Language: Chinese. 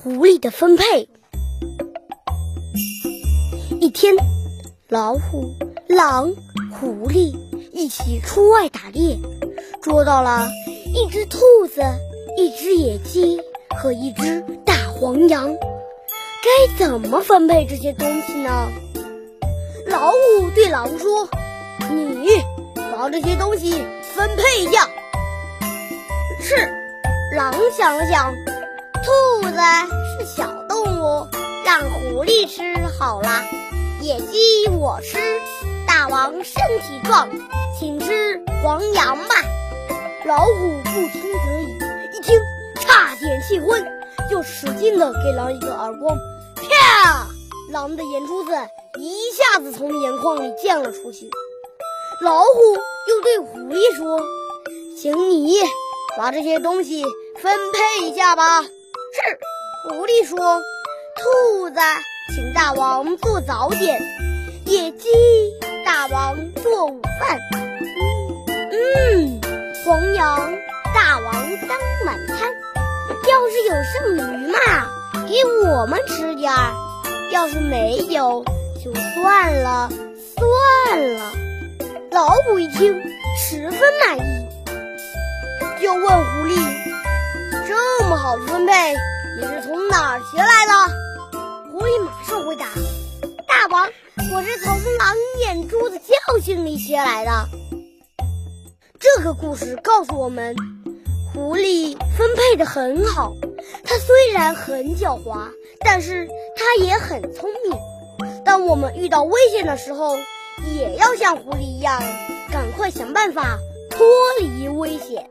狐狸的分配。一天，老虎、狼、狐狸一起出外打猎，捉到了一只兔子、一只野鸡和一只大黄羊。该怎么分配这些东西呢？老虎对狼说：“你把这些东西分配一下。”是，狼想了想。兔子是小动物，让狐狸吃好了。野鸡我吃，大王身体壮，请吃黄羊吧。老虎不听则已，一听差点气昏，就使劲的给狼一个耳光，啪！狼的眼珠子一下子从眼眶里溅了出去。老虎又对狐狸说：“请你把这些东西分配一下吧。”是，狐狸说：“兔子请大王做早点，野鸡大王做午饭，嗯，黄羊大王当晚餐。要是有剩余嘛，给我们吃点儿；要是没有，就算了，算了。”老虎一听，十分满意，就问狐。好的分配，你是从哪儿学来的？狐狸马上回答：“大王，我是从狼眼珠子教训里学来的。”这个故事告诉我们，狐狸分配的很好。它虽然很狡猾，但是它也很聪明。当我们遇到危险的时候，也要像狐狸一样，赶快想办法脱离危险。